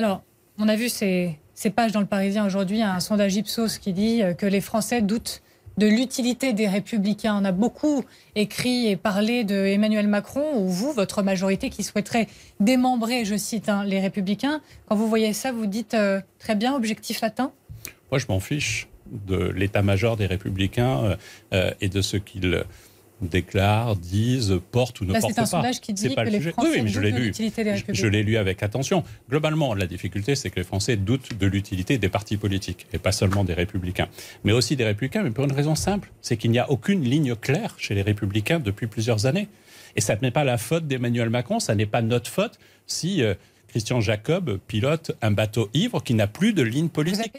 Alors, on a vu ces, pages dans le Parisien aujourd'hui, un sondage Ipsos qui dit que les Français doutent de l'utilité des républicains. On a beaucoup écrit et parlé de Emmanuel Macron, ou vous, votre majorité, qui souhaiterait démembrer, je cite, hein, les républicains. Quand vous voyez ça, vous dites euh, très bien, objectif atteint? Moi, je m'en fiche de l'état-major des républicains euh, euh, et de ce qu'ils déclarent, disent, portent ou ne portent pas. C'est un sondage qui dit que les Français oui, mais je l'ai lu. Je, l'ai lu avec attention. Globalement, la difficulté, c'est que les Français doutent de l'utilité des partis politiques, et pas seulement des républicains, mais aussi des républicains, mais pour une raison simple, c'est qu'il n'y a aucune ligne claire chez les républicains depuis plusieurs années. Et ça n'est pas la faute d'Emmanuel Macron, ça n'est pas notre faute si euh, Christian Jacob pilote un bateau ivre qui n'a plus de ligne politique.